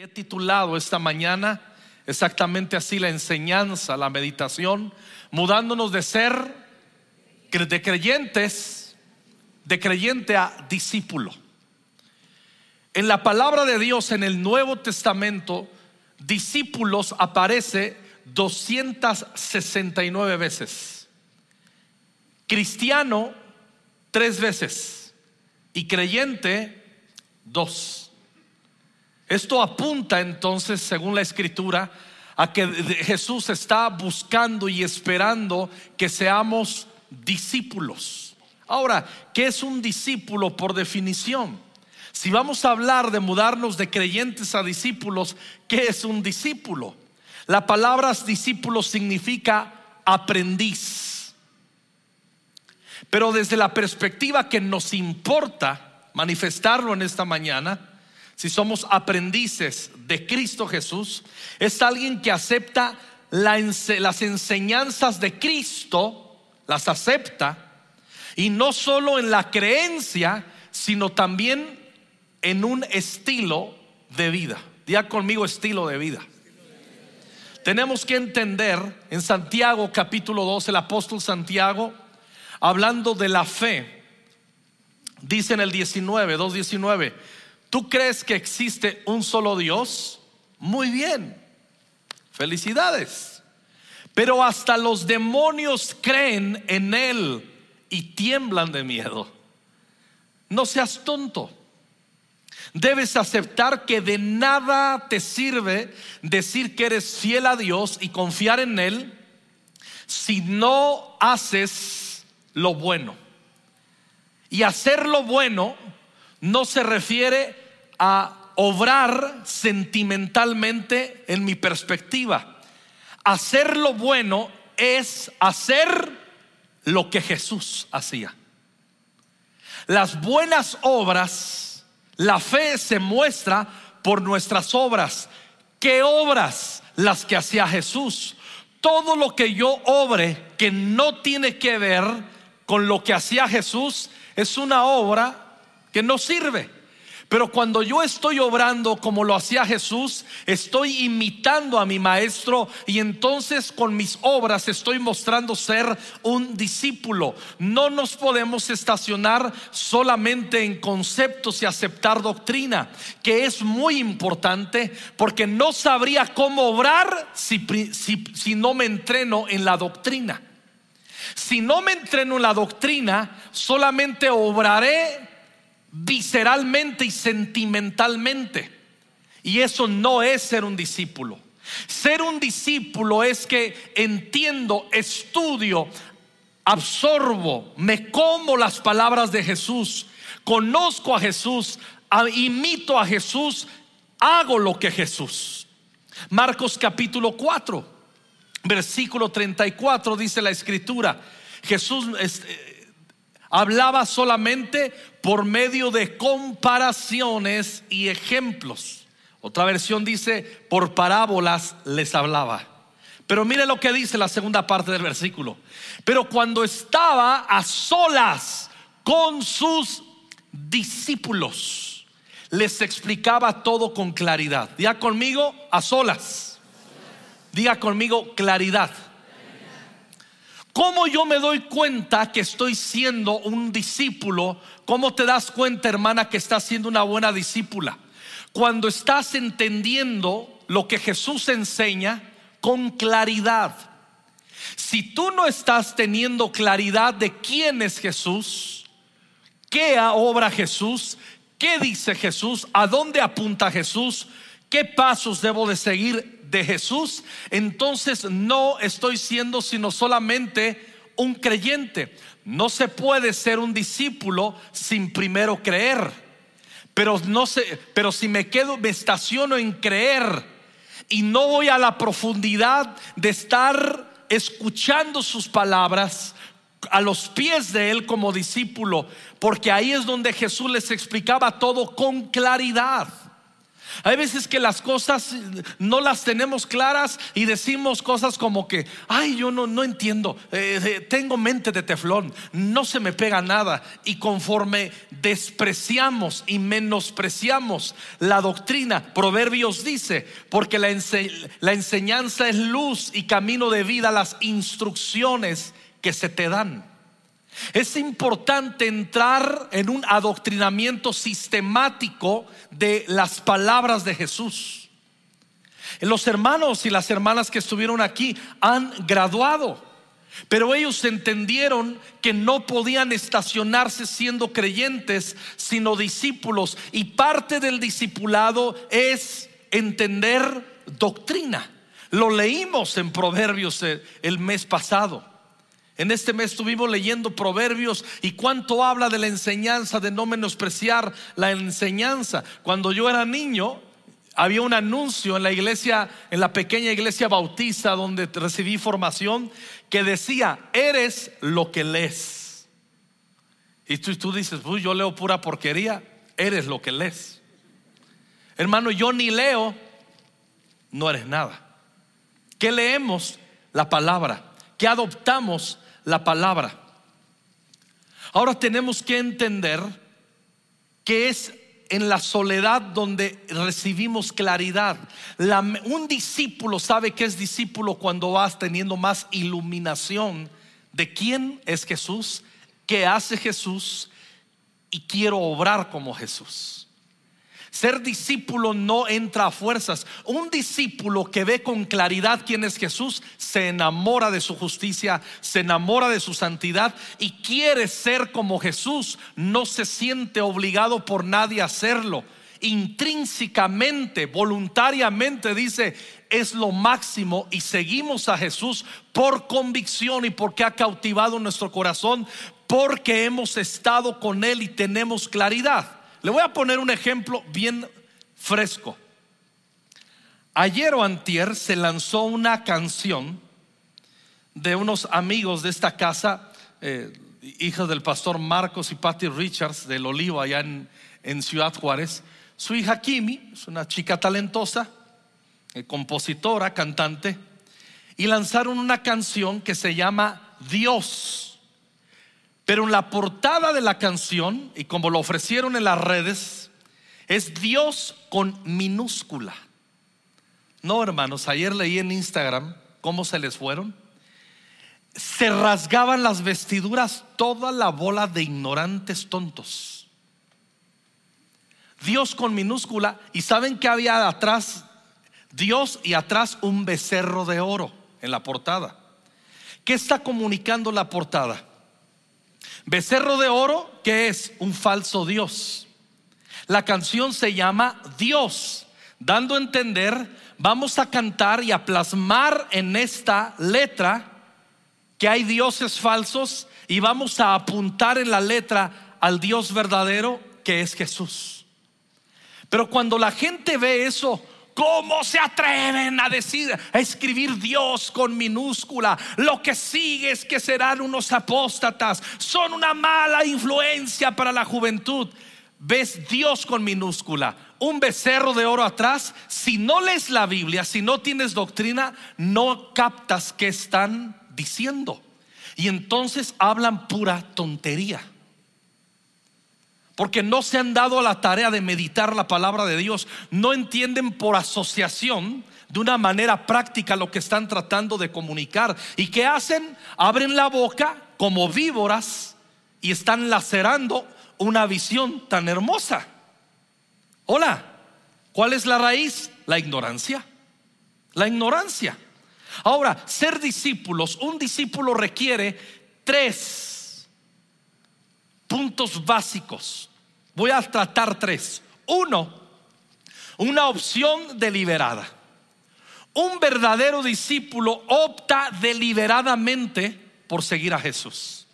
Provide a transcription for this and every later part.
He titulado esta mañana exactamente así la enseñanza, la meditación, mudándonos de ser de creyentes, de creyente a discípulo. En la palabra de Dios en el Nuevo Testamento, discípulos aparece 269 veces. Cristiano, tres veces. Y creyente, dos. Esto apunta entonces, según la escritura, a que Jesús está buscando y esperando que seamos discípulos. Ahora, ¿qué es un discípulo por definición? Si vamos a hablar de mudarnos de creyentes a discípulos, ¿qué es un discípulo? La palabra discípulo significa aprendiz. Pero desde la perspectiva que nos importa manifestarlo en esta mañana, si somos aprendices de Cristo Jesús, es alguien que acepta las enseñanzas de Cristo, las acepta, y no solo en la creencia, sino también en un estilo de vida. Día conmigo estilo de vida. Tenemos que entender en Santiago capítulo 2, el apóstol Santiago, hablando de la fe, dice en el 19, 2.19, ¿Tú crees que existe un solo Dios? Muy bien. Felicidades. Pero hasta los demonios creen en Él y tiemblan de miedo. No seas tonto. Debes aceptar que de nada te sirve decir que eres fiel a Dios y confiar en Él si no haces lo bueno. Y hacer lo bueno no se refiere a obrar sentimentalmente en mi perspectiva. Hacer lo bueno es hacer lo que Jesús hacía. Las buenas obras, la fe se muestra por nuestras obras. ¿Qué obras? Las que hacía Jesús. Todo lo que yo obre que no tiene que ver con lo que hacía Jesús es una obra que no sirve. Pero cuando yo estoy obrando como lo hacía Jesús, estoy imitando a mi maestro y entonces con mis obras estoy mostrando ser un discípulo. No nos podemos estacionar solamente en conceptos y aceptar doctrina, que es muy importante porque no sabría cómo obrar si, si no me entreno en la doctrina. Si no me entreno en la doctrina, solamente obraré visceralmente y sentimentalmente. Y eso no es ser un discípulo. Ser un discípulo es que entiendo, estudio, absorbo, me como las palabras de Jesús, conozco a Jesús, imito a Jesús, hago lo que Jesús. Marcos capítulo 4, versículo 34 dice la escritura, Jesús Hablaba solamente por medio de comparaciones y ejemplos. Otra versión dice, por parábolas les hablaba. Pero mire lo que dice la segunda parte del versículo. Pero cuando estaba a solas con sus discípulos, les explicaba todo con claridad. Diga conmigo, a solas. Diga conmigo, claridad. ¿Cómo yo me doy cuenta que estoy siendo un discípulo? ¿Cómo te das cuenta, hermana, que estás siendo una buena discípula? Cuando estás entendiendo lo que Jesús enseña con claridad. Si tú no estás teniendo claridad de quién es Jesús, qué obra Jesús, qué dice Jesús, a dónde apunta Jesús, qué pasos debo de seguir, de Jesús, entonces no estoy siendo sino solamente un creyente. No se puede ser un discípulo sin primero creer. Pero no sé, pero si me quedo, me estaciono en creer y no voy a la profundidad de estar escuchando sus palabras a los pies de él como discípulo, porque ahí es donde Jesús les explicaba todo con claridad. Hay veces que las cosas no las tenemos claras y decimos cosas como que, ay, yo no, no entiendo, eh, tengo mente de teflón, no se me pega nada. Y conforme despreciamos y menospreciamos la doctrina, Proverbios dice, porque la enseñanza es luz y camino de vida, las instrucciones que se te dan. Es importante entrar en un adoctrinamiento sistemático de las palabras de Jesús. Los hermanos y las hermanas que estuvieron aquí han graduado, pero ellos entendieron que no podían estacionarse siendo creyentes, sino discípulos. Y parte del discipulado es entender doctrina. Lo leímos en Proverbios el mes pasado. En este mes estuvimos leyendo proverbios y cuánto habla de la enseñanza, de no menospreciar la enseñanza. Cuando yo era niño, había un anuncio en la iglesia, en la pequeña iglesia bautista donde recibí formación, que decía, eres lo que lees. Y tú, dices, Uy, yo leo pura porquería, eres lo que lees. Hermano, yo ni leo, no eres nada. ¿Qué leemos? La palabra. ¿Qué adoptamos? La palabra. Ahora tenemos que entender que es en la soledad donde recibimos claridad. un discípulo sabe que es discípulo cuando vas teniendo más iluminación de quién es Jesús, qué hace Jesús y quiero obrar como Jesús. Ser discípulo no entra a fuerzas. Un discípulo que ve con claridad quién es Jesús se enamora de su justicia, se enamora de su santidad y quiere ser como Jesús. No se siente obligado por nadie a hacerlo. Intrínsecamente, voluntariamente dice, es lo máximo y seguimos a Jesús por convicción y porque ha cautivado nuestro corazón, porque hemos estado con Él y tenemos claridad. Le voy a poner un ejemplo bien fresco. Ayer o antier se lanzó una canción de unos amigos de esta casa, eh, hijos del pastor Marcos y Patty Richards del Olivo allá en, Ciudad Juárez. Su hija Kimi es una chica talentosa, eh, compositora, cantante, y lanzaron una canción que se llama Dios. Pero en la portada de la canción, y como lo ofrecieron en las redes, es Dios con minúscula. No, hermanos, ayer leí en Instagram cómo se les fueron. Se rasgaban las vestiduras toda la bola de ignorantes tontos. Dios con minúscula. ¿Y saben que había atrás? Dios y atrás un becerro de oro en la portada. ¿Qué está comunicando la portada? Becerro de oro, que es un falso Dios. La canción se llama Dios, dando a entender, vamos a cantar y a plasmar en esta letra que hay dioses falsos y vamos a apuntar en la letra al Dios verdadero que es Jesús. Pero cuando la gente ve eso, ¿Cómo se atreven a decir, a escribir Dios con minúscula? Lo que sigue es que serán unos apóstatas, son una mala influencia para la juventud. Ves Dios con minúscula, un becerro de oro atrás. Si no lees la Biblia, si no tienes doctrina, no captas qué están diciendo. Y entonces hablan pura tontería porque no se han dado a la tarea de meditar la palabra de Dios, no entienden por asociación de una manera práctica lo que están tratando de comunicar. ¿Y qué hacen? Abren la boca como víboras y están lacerando una visión tan hermosa. Hola, ¿cuál es la raíz? La ignorancia. La ignorancia. Ahora, ser discípulos, un discípulo requiere tres puntos básicos Voy a tratar tres. Uno, una opción deliberada. Un verdadero discípulo opta deliberadamente por seguir a Jesús.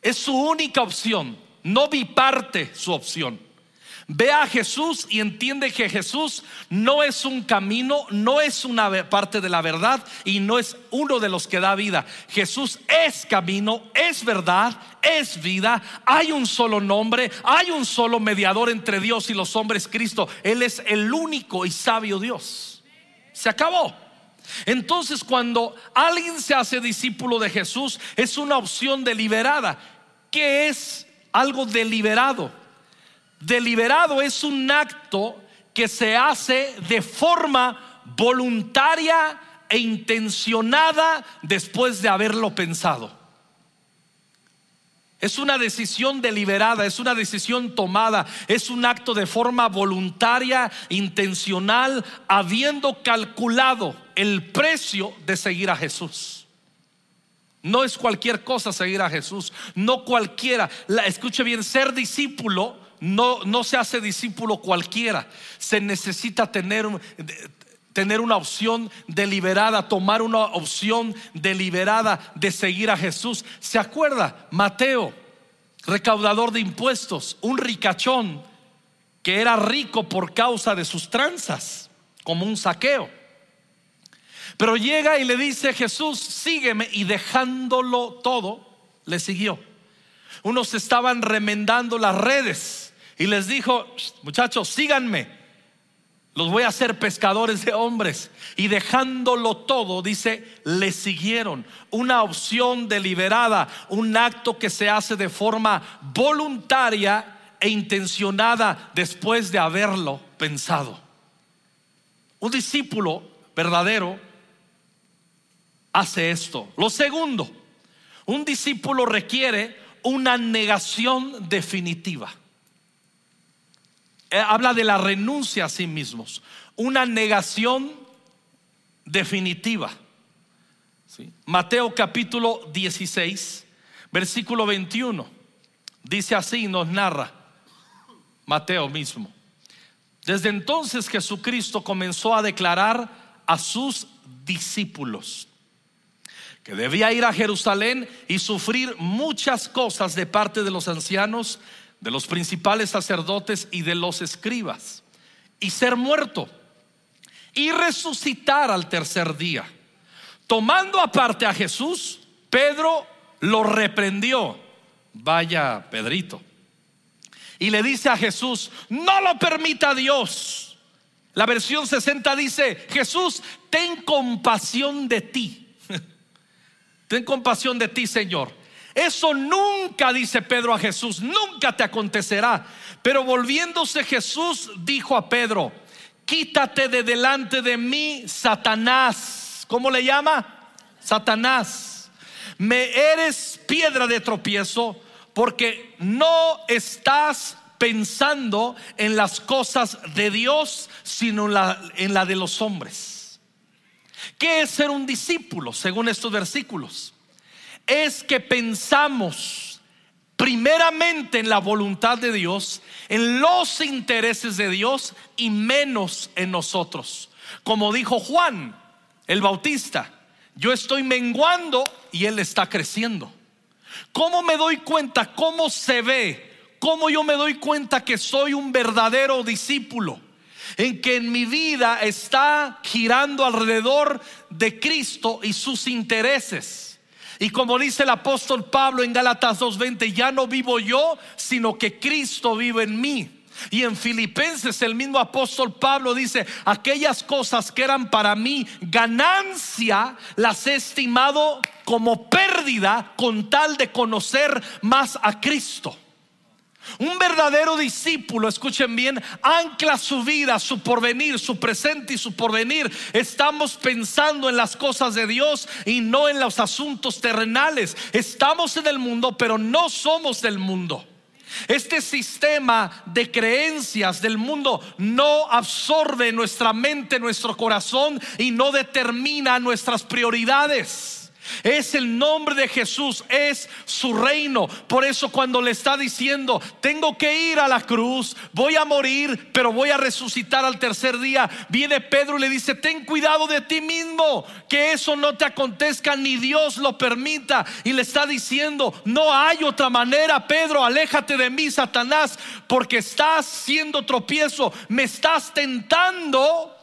Es su única opción, no biparte su opción. Ve a Jesús y entiende que Jesús no es un camino, no es una parte de la verdad y no es uno de los que da vida. Jesús es camino, es verdad, es vida. Hay un solo nombre, hay un solo mediador entre Dios y los hombres, Cristo. Él es el único y sabio Dios. Se acabó. Entonces cuando alguien se hace discípulo de Jesús es una opción deliberada. ¿Qué es algo deliberado? Deliberado es un acto que se hace de forma voluntaria e intencionada después de haberlo pensado. Es una decisión deliberada, es una decisión tomada, es un acto de forma voluntaria, intencional, habiendo calculado el precio de seguir a Jesús. No es cualquier cosa seguir a Jesús, no cualquiera. escuche bien, ser discípulo no, no se hace discípulo cualquiera. Se necesita tener, tener una opción deliberada, tomar una opción deliberada de seguir a Jesús. ¿Se acuerda? Mateo, recaudador de impuestos, un ricachón que era rico por causa de sus tranzas, como un saqueo. Pero llega y le dice Jesús, sígueme y dejándolo todo, le siguió. Unos estaban remendando las redes y les dijo, muchachos, síganme, los voy a hacer pescadores de hombres. Y dejándolo todo, dice, le siguieron. Una opción deliberada, un acto que se hace de forma voluntaria e intencionada después de haberlo pensado. Un discípulo verdadero hace esto. Lo segundo, un discípulo requiere una negación definitiva. Eh, habla de la renuncia a sí mismos, una negación definitiva. Mateo capítulo 16, versículo 21, dice así, nos narra Mateo mismo. Desde entonces Jesucristo comenzó a declarar a sus discípulos que debía ir a Jerusalén y sufrir muchas cosas de parte de los ancianos de los principales sacerdotes y de los escribas, y ser muerto, y resucitar al tercer día. Tomando aparte a Jesús, Pedro lo reprendió. Vaya, Pedrito. Y le dice a Jesús, no lo permita Dios. La versión 60 dice, Jesús, ten compasión de ti. ten compasión de ti, Señor. Eso nunca, dice Pedro a Jesús, nunca te acontecerá. Pero volviéndose Jesús dijo a Pedro, quítate de delante de mí, Satanás. ¿Cómo le llama? Satanás. Me eres piedra de tropiezo porque no estás pensando en las cosas de Dios, sino en la, de los hombres. ¿Qué es ser un discípulo según estos versículos? Es que pensamos primeramente en la voluntad de Dios, en los intereses de Dios y menos en nosotros. Como dijo Juan el Bautista, yo estoy menguando y Él está creciendo. ¿Cómo me doy cuenta? ¿Cómo se ve? ¿Cómo yo me doy cuenta que soy un verdadero discípulo? En que en mi vida está girando alrededor de Cristo y sus intereses. Y como dice el apóstol Pablo en Gálatas 2:20, ya no vivo yo, sino que Cristo vive en mí. Y en Filipenses el mismo apóstol Pablo dice, aquellas cosas que eran para mí ganancia, las he estimado como pérdida con tal de conocer más a Cristo. Un verdadero discípulo, escuchen bien, ancla su vida, su porvenir, su presente y su porvenir. Estamos pensando en las cosas de Dios y no en los asuntos terrenales. Estamos en el mundo, pero no somos del mundo. Este sistema de creencias del mundo no absorbe nuestra mente, nuestro corazón y no determina nuestras prioridades. Es el nombre de Jesús, es su reino. Por eso cuando le está diciendo, tengo que ir a la cruz, voy a morir, pero voy a resucitar al tercer día, viene Pedro y le dice, ten cuidado de ti mismo, que eso no te acontezca, ni Dios lo permita. Y le está diciendo, no hay otra manera, Pedro, aléjate de mí, Satanás, porque estás siendo tropiezo, me estás tentando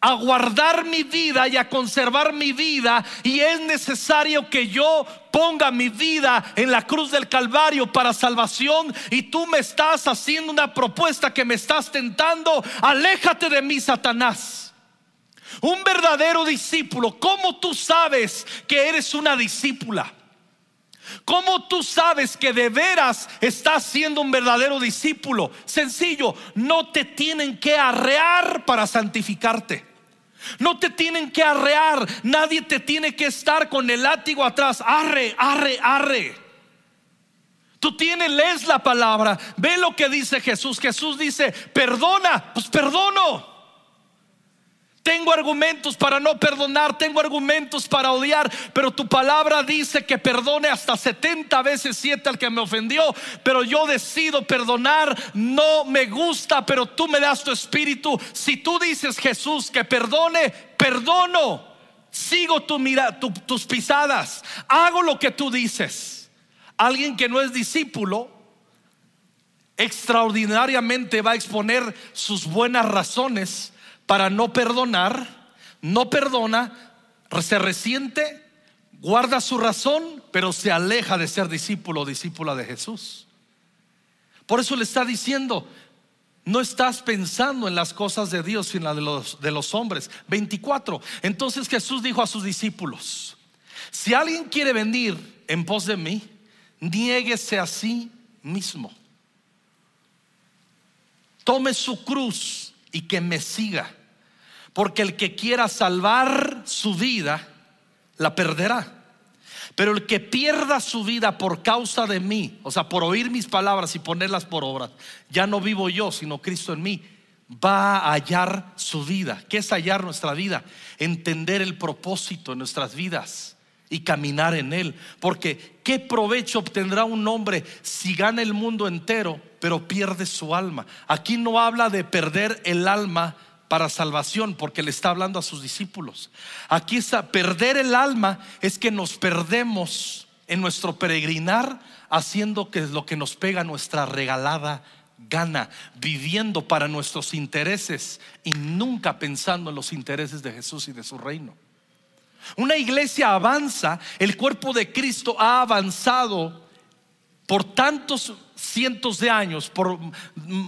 a guardar mi vida y a conservar mi vida y es necesario que yo ponga mi vida en la cruz del Calvario para salvación y tú me estás haciendo una propuesta que me estás tentando, aléjate de mí, Satanás. Un verdadero discípulo, ¿cómo tú sabes que eres una discípula? ¿Cómo tú sabes que de veras estás siendo un verdadero discípulo? Sencillo, no te tienen que arrear para santificarte. No te tienen que arrear, nadie te tiene que estar con el látigo atrás. Arre, arre, arre. Tú tienes, lees la palabra, ve lo que dice Jesús. Jesús dice, perdona, pues perdono. Tengo argumentos para no perdonar, tengo argumentos para odiar, pero tu palabra dice que perdone hasta 70 veces 7 al que me ofendió, pero yo decido perdonar, no me gusta, pero tú me das tu espíritu. Si tú dices Jesús que perdone, perdono, sigo tu mira, tus pisadas, hago lo que tú dices. Alguien que no es discípulo, extraordinariamente va a exponer sus buenas razones para no perdonar, no perdona, se resiente, guarda su razón, pero se aleja de ser discípulo o discípula de Jesús. Por eso le está diciendo, no estás pensando en las cosas de Dios, sino de los, de los hombres. 24. Entonces Jesús dijo a sus discípulos, si alguien quiere venir en pos de mí, niéguese a sí mismo. Tome su cruz y que me siga. Porque el que quiera salvar su vida, la perderá. Pero el que pierda su vida por causa de mí, o sea, por oír mis palabras y ponerlas por obras, ya no vivo yo, sino Cristo en mí, va a hallar su vida. ¿Qué es hallar nuestra vida? Entender el propósito en nuestras vidas y caminar en él. Porque ¿qué provecho obtendrá un hombre si gana el mundo entero, pero pierde su alma? Aquí no habla de perder el alma para salvación, porque le está hablando a sus discípulos. Aquí está, perder el alma es que nos perdemos en nuestro peregrinar haciendo que es lo que nos pega nuestra regalada gana, viviendo para nuestros intereses y nunca pensando en los intereses de Jesús y de su reino. Una iglesia avanza, el cuerpo de Cristo ha avanzado por tantos cientos de años, por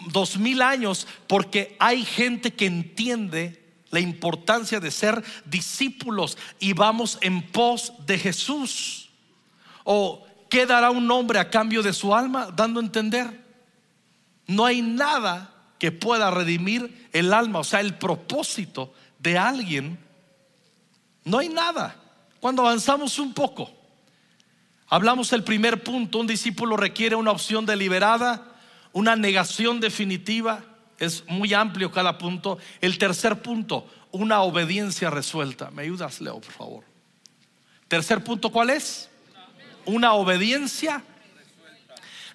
dos mil años, porque hay gente que entiende la importancia de ser discípulos y vamos en pos de Jesús. ¿O qué dará un hombre a cambio de su alma? Dando a entender. No hay nada que pueda redimir el alma, o sea, el propósito de alguien. No hay nada. Cuando avanzamos un poco, Hablamos el primer punto, un discípulo requiere una opción deliberada, una negación definitiva, es muy amplio cada punto. El tercer punto, una obediencia resuelta. ¿Me ayudas, Leo, por favor? Tercer punto, ¿cuál es? Una obediencia.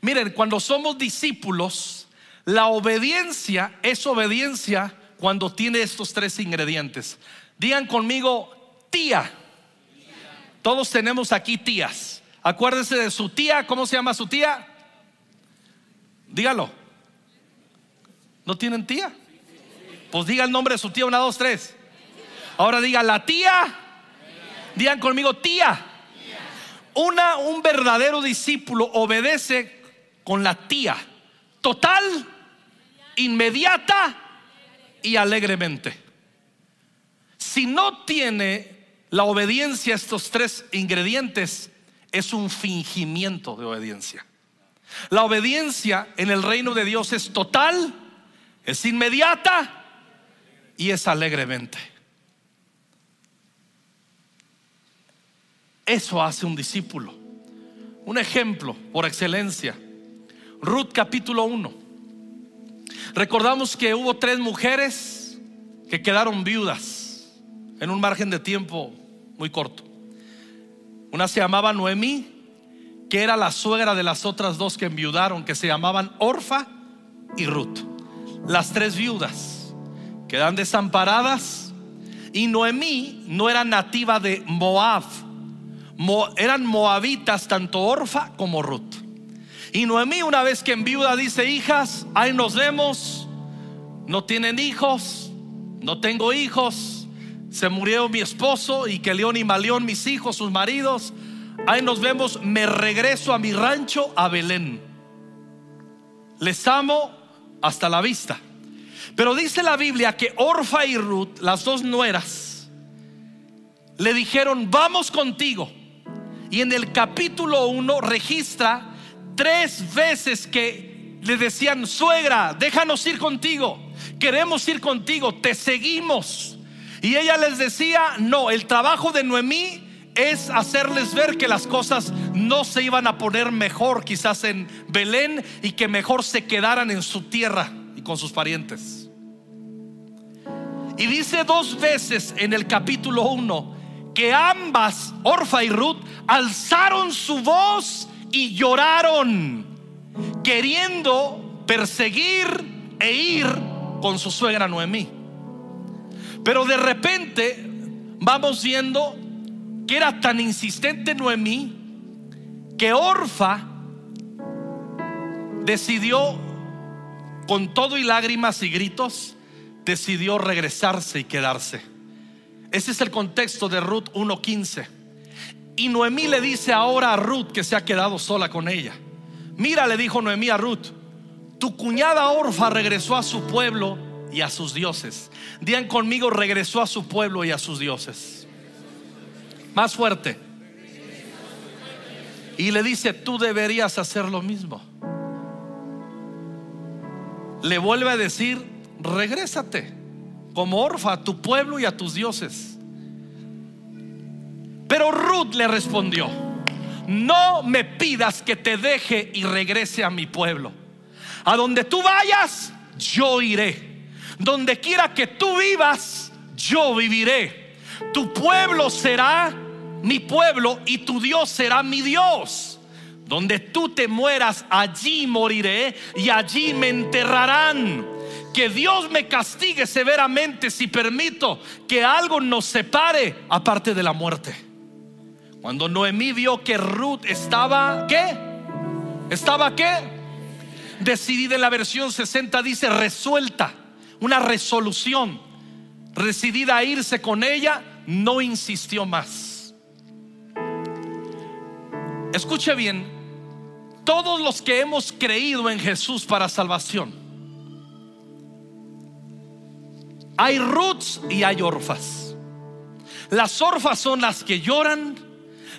Miren, cuando somos discípulos, la obediencia es obediencia cuando tiene estos tres ingredientes. Digan conmigo, tía. Todos tenemos aquí tías. Acuérdese de su tía. ¿Cómo se llama su tía? Dígalo. ¿No tienen tía? Pues diga el nombre de su tía, una, dos, tres. Ahora diga la tía. Digan conmigo, tía. Una, un verdadero discípulo obedece con la tía. Total, inmediata y alegremente. Si no tiene la obediencia a estos tres ingredientes, es un fingimiento de obediencia. La obediencia en el reino de Dios es total, es inmediata y es alegremente. Eso hace un discípulo. Un ejemplo por excelencia. Ruth capítulo 1. Recordamos que hubo tres mujeres que quedaron viudas en un margen de tiempo muy corto. Una se llamaba Noemí, que era la suegra de las otras dos que enviudaron, que se llamaban Orfa y Ruth. Las tres viudas quedan desamparadas. Y Noemí no era nativa de Moab, eran moabitas tanto Orfa como Ruth. Y Noemí una vez que enviuda dice, hijas, ahí nos vemos, no tienen hijos, no tengo hijos, se murió mi esposo y que León y Malión mis hijos, sus maridos, ahí nos vemos, me regreso a mi rancho a Belén. Les amo hasta la vista. Pero dice la Biblia que Orfa y Ruth, las dos nueras, le dijeron, vamos contigo. Y en el capítulo 1 registra tres veces que le decían, suegra, déjanos ir contigo, queremos ir contigo, te seguimos. Y ella les decía, no, el trabajo de Noemí es hacerles ver que las cosas no se iban a poner mejor quizás en Belén y que mejor se quedaran en su tierra y con sus parientes. Y dice dos veces en el capítulo 1 que ambas, Orfa y Ruth, alzaron su voz y lloraron, queriendo perseguir e ir con su suegra Noemí. Pero de repente vamos viendo que era tan insistente Noemí que Orfa decidió, con todo y lágrimas y gritos, decidió regresarse y quedarse. Ese es el contexto de Ruth 1.15. Y Noemí le dice ahora a Ruth que se ha quedado sola con ella. Mira, le dijo Noemí a Ruth, tu cuñada Orfa regresó a su pueblo y a sus dioses. Digan conmigo, regresó a su pueblo y a sus dioses. Más fuerte. Y le dice, tú deberías hacer lo mismo. Le vuelve a decir, regrésate como orfa a tu pueblo y a tus dioses. Pero Ruth le respondió, no me pidas que te deje y regrese a mi pueblo. A donde tú vayas, yo iré. Donde quiera que tú vivas, yo viviré. Tu pueblo será mi pueblo y tu Dios será mi Dios. Donde tú te mueras, allí moriré y allí me enterrarán. Que Dios me castigue severamente si permito que algo nos separe aparte de la muerte. Cuando Noemí vio que Ruth estaba, ¿qué? ¿Estaba qué? Decidida en la versión 60 dice resuelta, una resolución. Decidida a irse con ella, no insistió más. Escuche bien, todos los que hemos creído en Jesús para salvación, hay roots y hay orfas. Las orfas son las que lloran,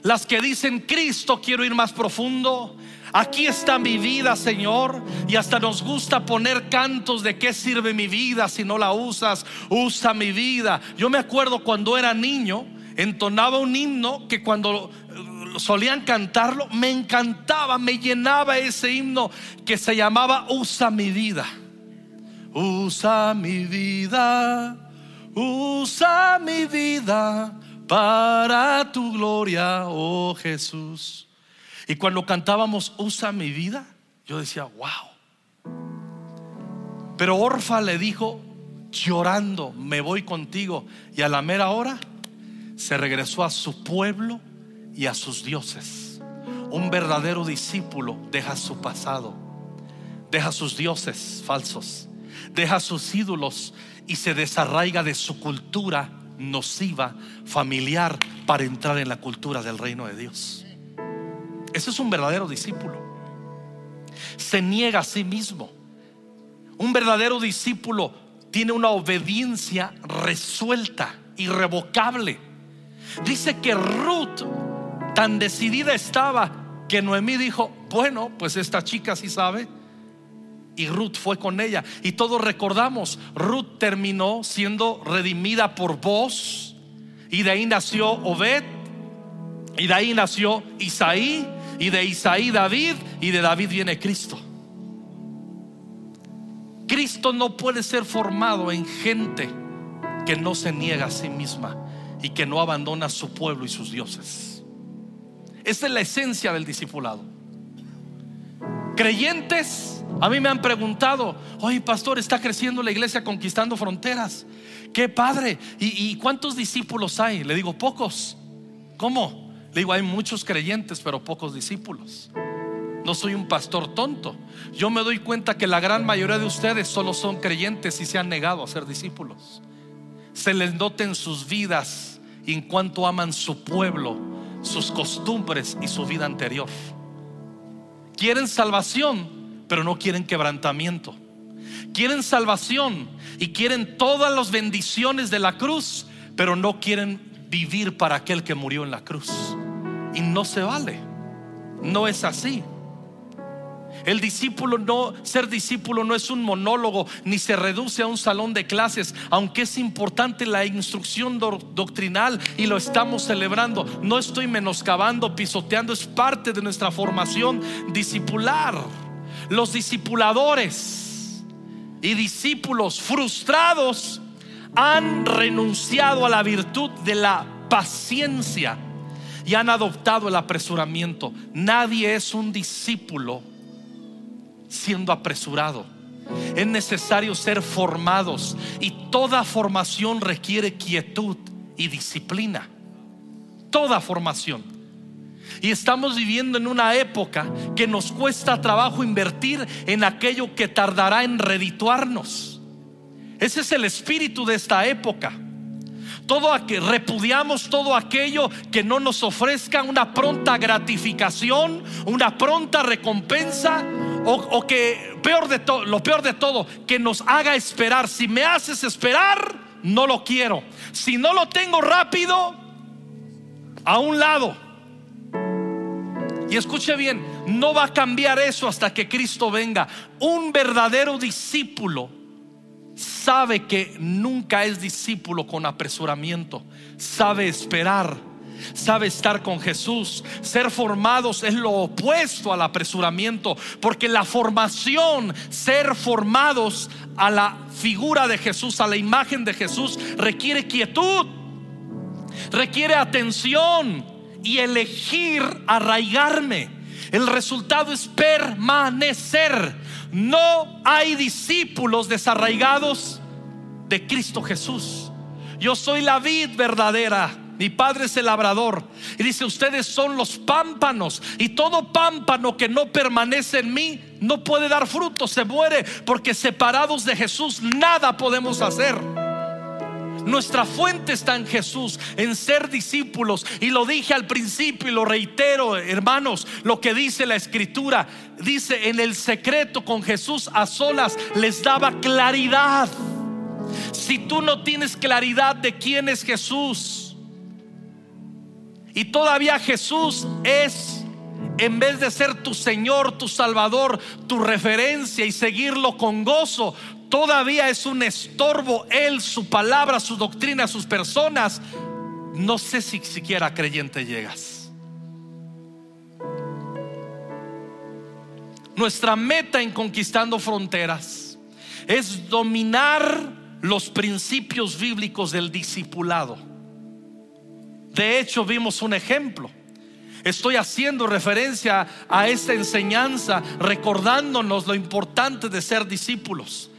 las que dicen, Cristo, quiero ir más profundo. Aquí está mi vida, Señor. Y hasta nos gusta poner cantos de qué sirve mi vida si no la usas. Usa mi vida. Yo me acuerdo cuando era niño, entonaba un himno que cuando solían cantarlo, me encantaba, me llenaba ese himno que se llamaba Usa mi vida. Usa mi vida, usa mi vida para tu gloria, oh Jesús. Y cuando cantábamos Usa mi vida, yo decía, wow. Pero Orfa le dijo, llorando, me voy contigo. Y a la mera hora se regresó a su pueblo y a sus dioses. Un verdadero discípulo deja su pasado, deja sus dioses falsos, deja sus ídolos y se desarraiga de su cultura nociva, familiar, para entrar en la cultura del reino de Dios. Ese es un verdadero discípulo. Se niega a sí mismo. Un verdadero discípulo tiene una obediencia resuelta, irrevocable. Dice que Ruth Tan decidida estaba que Noemí dijo, bueno, pues esta chica sí sabe. Y Ruth fue con ella. Y todos recordamos, Ruth terminó siendo redimida por vos. Y de ahí nació Obed. Y de ahí nació Isaí. Y de Isaí David. Y de David viene Cristo. Cristo no puede ser formado en gente que no se niega a sí misma y que no abandona su pueblo y sus dioses. Esa es la esencia del discipulado. Creyentes, a mí me han preguntado, oye pastor, está creciendo la iglesia conquistando fronteras. Qué padre. ¿Y, cuántos discípulos hay? Le digo, pocos. ¿Cómo? Le digo, hay muchos creyentes, pero pocos discípulos. No soy un pastor tonto. Yo me doy cuenta que la gran mayoría de ustedes solo son creyentes y se han negado a ser discípulos. Se les nota en sus vidas en cuanto aman su pueblo, sus costumbres y su vida anterior. Quieren salvación, pero no quieren quebrantamiento. Quieren salvación y quieren todas las bendiciones de la cruz, pero no quieren vivir para aquel que murió en la cruz. Y no se vale. No es así. El discípulo no, ser discípulo no es un monólogo ni se reduce a un salón de clases, aunque es importante la instrucción doctrinal y lo estamos celebrando. No estoy menoscabando, pisoteando, es parte de nuestra formación discipular. Los discipuladores y discípulos frustrados han renunciado a la virtud de la paciencia y han adoptado el apresuramiento. Nadie es un discípulo siendo apresurado. Es necesario ser formados y toda formación requiere quietud y disciplina. Toda formación. Y estamos viviendo en una época que nos cuesta trabajo invertir en aquello que tardará en redituarnos. Ese es el espíritu de esta época. Todo aquello, repudiamos todo aquello que no nos ofrezca una pronta gratificación, una pronta recompensa, o, que peor de lo peor de todo, que nos haga esperar. Si me haces esperar, no lo quiero. Si no lo tengo rápido, a un lado. Y escuche bien, no va a cambiar eso hasta que Cristo venga. Un verdadero discípulo sabe que nunca es discípulo con apresuramiento, sabe esperar sabe estar con Jesús. Ser formados es lo opuesto al apresuramiento, porque la formación, ser formados a la figura de Jesús, a la imagen de Jesús, requiere quietud, requiere atención y elegir arraigarme. El resultado es permanecer. No hay discípulos desarraigados de Cristo Jesús. Yo soy la vid verdadera mi padre es el labrador. Y dice, ustedes son los pámpanos. Y todo pámpano que no permanece en mí no puede dar fruto, se muere. Porque separados de Jesús nada podemos hacer. Nuestra fuente está en Jesús, en ser discípulos. Y lo dije al principio y lo reitero, hermanos, lo que dice la escritura. Dice, en el secreto con Jesús a solas les daba claridad. Si tú no tienes claridad de quién es Jesús, y todavía Jesús es, en vez de ser tu Señor, tu Salvador, tu referencia y seguirlo con gozo, todavía es un estorbo Él, su palabra, su doctrina, sus personas. No sé si siquiera creyente llegas. Nuestra meta en conquistando fronteras es dominar los principios bíblicos del discipulado. De hecho, vimos un ejemplo. Estoy haciendo referencia a esta enseñanza, recordándonos lo importante de ser discípulos.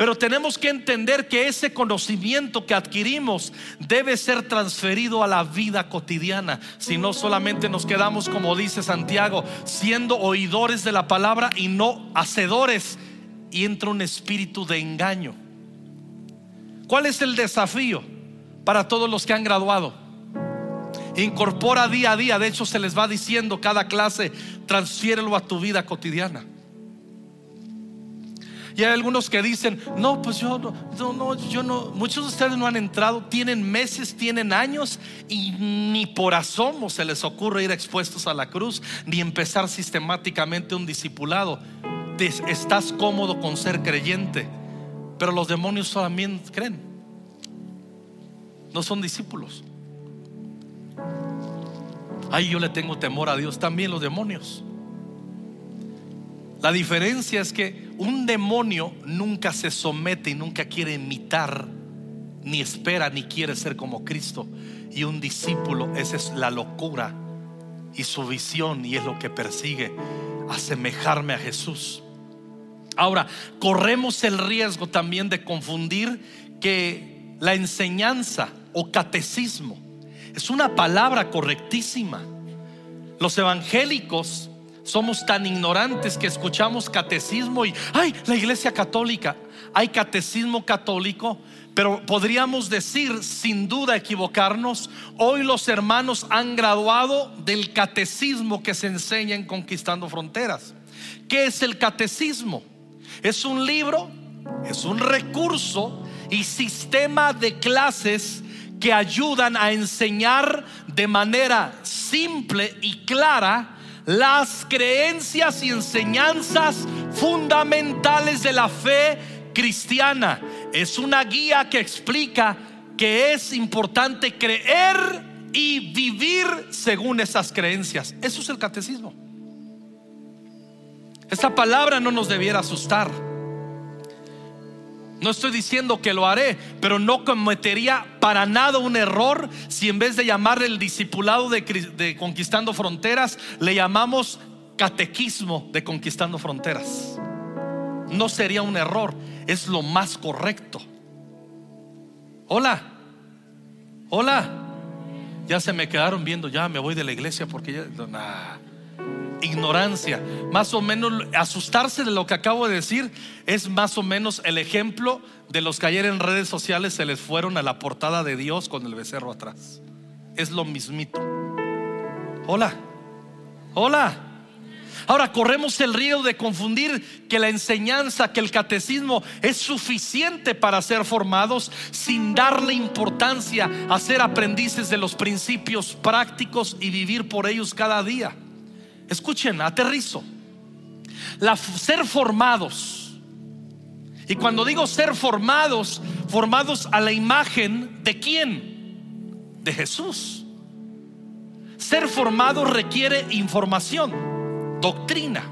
Pero tenemos que entender que ese conocimiento que adquirimos debe ser transferido a la vida cotidiana. Si no, solamente nos quedamos, como dice Santiago, siendo oidores de la palabra y no hacedores. Y entra un espíritu de engaño. ¿Cuál es el desafío para todos los que han graduado? Incorpora día a día. De hecho, se les va diciendo cada clase, transfiérelo a tu vida cotidiana. Y hay algunos que dicen, no, pues yo no, no, yo no, muchos de ustedes no han entrado, tienen meses, tienen años y ni por asomo se les ocurre ir expuestos a la cruz, ni empezar sistemáticamente un discipulado. Estás cómodo con ser creyente, pero los demonios también creen, no son discípulos. Ahí yo le tengo temor a Dios, también los demonios. La diferencia es que un demonio nunca se somete y nunca quiere imitar, ni espera, ni quiere ser como Cristo. Y un discípulo, esa es la locura y su visión y es lo que persigue, asemejarme a Jesús. Ahora, corremos el riesgo también de confundir que la enseñanza o catecismo es una palabra correctísima. Los evangélicos somos tan ignorantes que escuchamos catecismo y, ay, la iglesia católica, hay catecismo católico, pero podríamos decir, sin duda equivocarnos, hoy los hermanos han graduado del catecismo que se enseña en Conquistando Fronteras. ¿Qué es el catecismo? Es un libro, es un recurso y sistema de clases que ayudan a enseñar de manera simple y clara las creencias y enseñanzas fundamentales de la fe cristiana. Es una guía que explica que es importante creer y vivir según esas creencias. Eso es el catecismo. Esta palabra no nos debiera asustar. No estoy diciendo que lo haré, pero no cometería para nada un error si en vez de llamarle el discipulado de, Conquistando Fronteras, le llamamos catequismo de Conquistando Fronteras. No sería un error, es lo más correcto. Hola, hola. Ya se me quedaron viendo, ya me voy de la iglesia porque ya ignorancia. Más o menos asustarse de lo que acabo de decir es más o menos el ejemplo de los que ayer en redes sociales se les fueron a la portada de Dios con el becerro atrás. Es lo mismito. Hola, hola. Ahora corremos el riesgo de confundir que la enseñanza, que el catecismo es suficiente para ser formados sin darle importancia a ser aprendices de los principios prácticos y vivir por ellos cada día. Escuchen, aterrizo. Ser formados. Y cuando digo ser formados, formados a la imagen de quién? De Jesús. Ser formado requiere información, doctrina.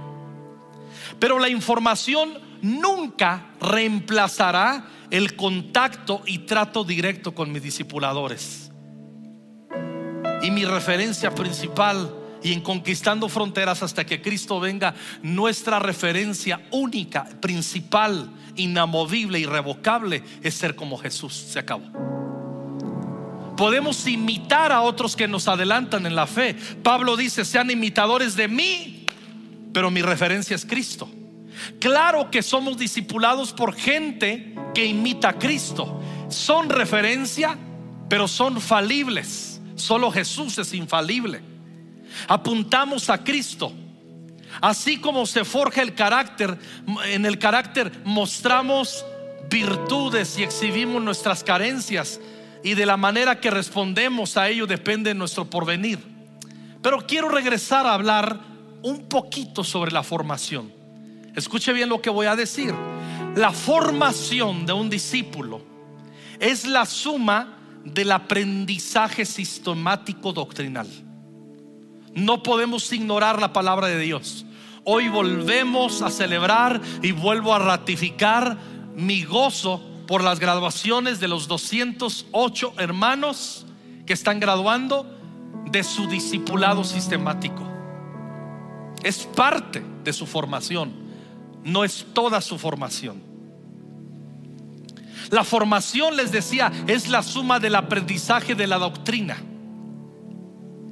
Pero la información nunca reemplazará el contacto y trato directo con mis discipuladores. Y mi referencia principal y en conquistando fronteras hasta que Cristo venga, nuestra referencia única, principal, inamovible, irrevocable es ser como Jesús. Se acabó. Podemos imitar a otros que nos adelantan en la fe. Pablo dice, sean imitadores de mí, pero mi referencia es Cristo. Claro que somos discipulados por gente que imita a Cristo. Son referencia, pero son falibles. Solo Jesús es infalible apuntamos a Cristo. Así como se forja el carácter, en el carácter mostramos virtudes y exhibimos nuestras carencias y de la manera que respondemos a ello depende nuestro porvenir. Pero quiero regresar a hablar un poquito sobre la formación. Escuche bien lo que voy a decir. La formación de un discípulo es la suma del aprendizaje sistemático doctrinal. No podemos ignorar la palabra de Dios. Hoy volvemos a celebrar y vuelvo a ratificar mi gozo por las graduaciones de los 208 hermanos que están graduando de su discipulado sistemático. Es parte de su formación, no es toda su formación. La formación, les decía, es la suma del aprendizaje de la doctrina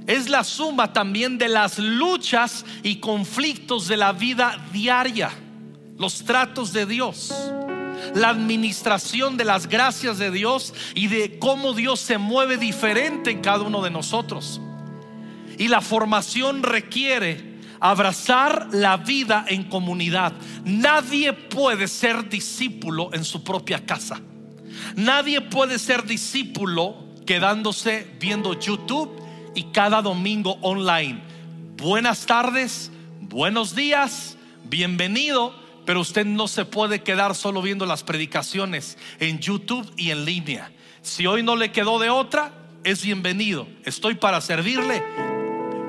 es la suma también de las luchas y conflictos de la vida diaria, los tratos de Dios, la administración de las gracias de Dios y de cómo Dios se mueve diferente en cada uno de nosotros. Y la formación requiere abrazar la vida en comunidad. Nadie puede ser discípulo en su propia casa. Nadie puede ser discípulo quedándose viendo YouTube y cada domingo online. Buenas tardes, buenos días, bienvenido, pero usted no se puede quedar solo viendo las predicaciones en YouTube y en línea. Si hoy no le quedó de otra, es bienvenido. Estoy para servirle.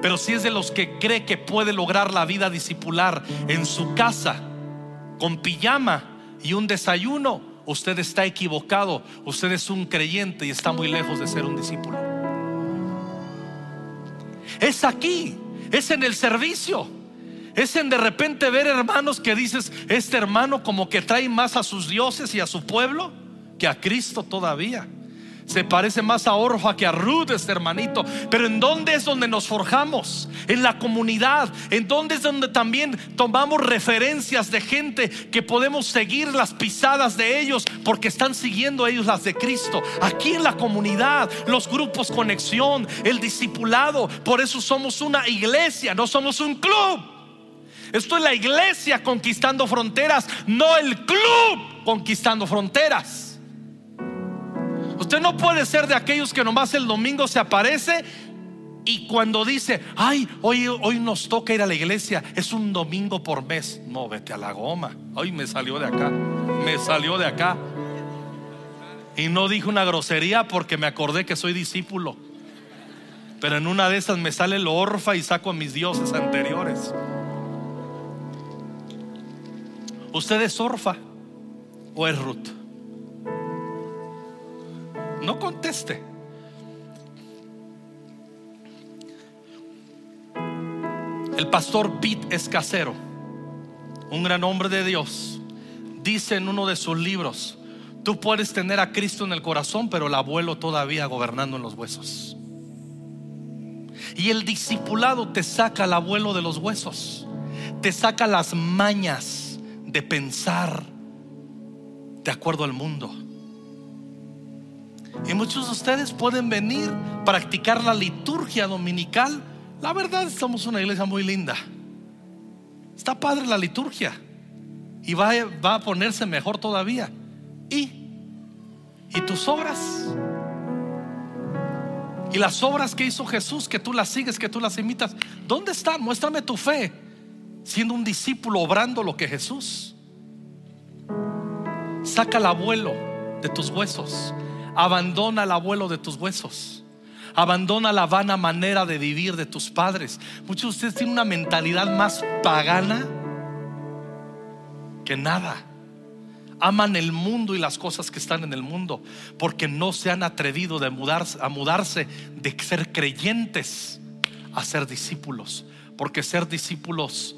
Pero si es de los que cree que puede lograr la vida discipular en su casa, con pijama y un desayuno, usted está equivocado. Usted es un creyente y está muy lejos de ser un discípulo. Es aquí es en el servicio. Es en de repente ver hermanos que dices, este hermano como que trae más a sus dioses y a su pueblo que a Cristo todavía. Se parece más a Orfa que a Ruth, este hermanito. Pero ¿en dónde es donde nos forjamos? En la comunidad. ¿En dónde es donde también tomamos referencias de gente que podemos seguir las pisadas de ellos porque están siguiendo ellos las de Cristo? Aquí en la comunidad, los grupos conexión, el discipulado. Por eso somos una iglesia, no somos un club. Esto es la iglesia conquistando fronteras, no el club conquistando fronteras. Usted no puede ser de aquellos que nomás el domingo se aparece y cuando dice, ay, hoy, hoy nos toca ir a la iglesia, es un domingo por mes. No, vete a la goma. Hoy me salió de acá, me salió de acá. Y no dije una grosería porque me acordé que soy discípulo. Pero en una de esas me sale el orfa y saco a mis dioses anteriores. ¿Usted es orfa o es Ruth? No conteste. El pastor Pete Escasero, un gran hombre de Dios, dice en uno de sus libros, tú puedes tener a Cristo en el corazón, pero el abuelo todavía gobernando en los huesos. Y el discipulado te saca al abuelo de los huesos, te saca las mañas de pensar de acuerdo al mundo. Y muchos de ustedes pueden venir, practicar la liturgia dominical. La verdad, somos una iglesia muy linda. Está padre la liturgia. Y va, va a ponerse mejor todavía. ¿Y? ¿Y tus obras? Y las obras que hizo Jesús, que tú las sigues, que tú las imitas, ¿dónde están? Muéstrame tu fe, siendo un discípulo, obrando lo que Jesús. Saca el abuelo de tus huesos. Abandona el abuelo de tus huesos. Abandona la vana manera de vivir de tus padres. Muchos de ustedes tienen una mentalidad más pagana que nada. Aman el mundo y las cosas que están en el mundo porque no se han atrevido de mudarse, a mudarse de ser creyentes a ser discípulos. Porque ser discípulos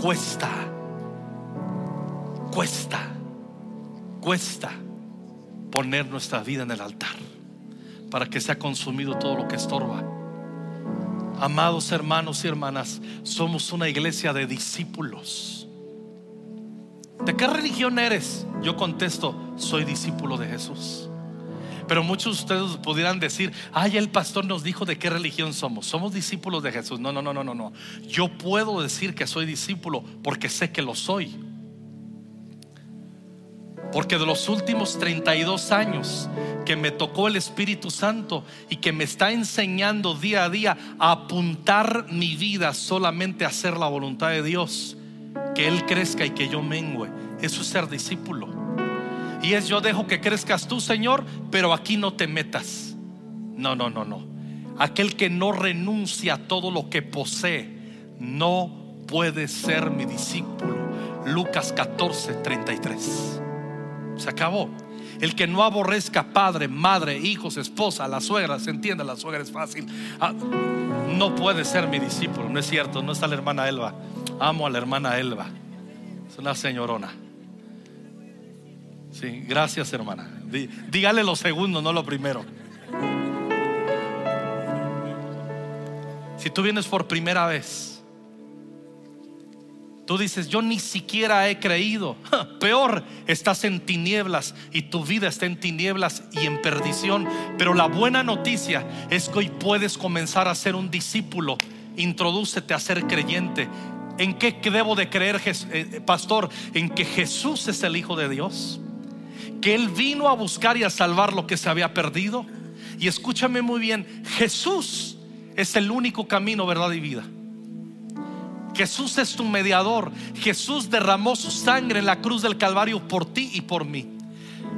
cuesta, cuesta, cuesta poner nuestra vida en el altar para que sea consumido todo lo que estorba. Amados hermanos y hermanas, somos una iglesia de discípulos. ¿De qué religión eres? Yo contesto, soy discípulo de Jesús. Pero muchos de ustedes pudieran decir, ay, el pastor nos dijo de qué religión somos. Somos discípulos de Jesús. No, no, no, no, no, no. Yo puedo decir que soy discípulo porque sé que lo soy. Porque de los últimos 32 años que me tocó el Espíritu Santo y que me está enseñando día a día a apuntar mi vida solamente a hacer la voluntad de Dios, que Él crezca y que yo mengüe, eso es ser discípulo. Y es yo dejo que crezcas tú, Señor, pero aquí no te metas. No, no, no, no. Aquel que no renuncia a todo lo que posee, no puede ser mi discípulo. Lucas 14, 33. Se acabó. El que no aborrezca padre, madre, hijos, esposa, la suegra, se entiende, la suegra es fácil. Ah, no puede ser mi discípulo, no es cierto, no está la hermana Elba. Amo a la hermana Elba. Es una señorona. Sí, gracias hermana. Dígale lo segundo, no lo primero. Si tú vienes por primera vez, Tú dices, yo ni siquiera he creído. Peor, estás en tinieblas y tu vida está en tinieblas y en perdición. Pero la buena noticia es que hoy puedes comenzar a ser un discípulo. Introdúcete a ser creyente. ¿En qué debo de creer, eh, pastor? En que Jesús es el Hijo de Dios. Que Él vino a buscar y a salvar lo que se había perdido. Y escúchame muy bien, Jesús es el único camino, verdad y vida. Jesús es tu mediador. Jesús derramó su sangre en la cruz del Calvario por ti y por mí.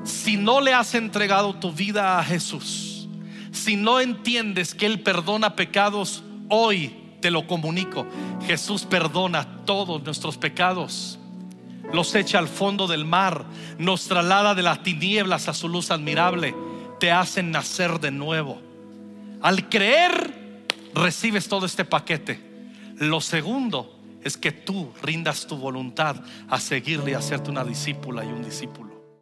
Si no le has entregado tu vida a Jesús, si no entiendes que Él perdona pecados, hoy te lo comunico. Jesús perdona todos nuestros pecados. Los echa al fondo del mar, nos traslada de las tinieblas a su luz admirable, te hacen nacer de nuevo. Al creer, recibes todo este paquete Lo segundo es que tú rindas tu voluntad a seguirle y a hacerte una discípula y un discípulo.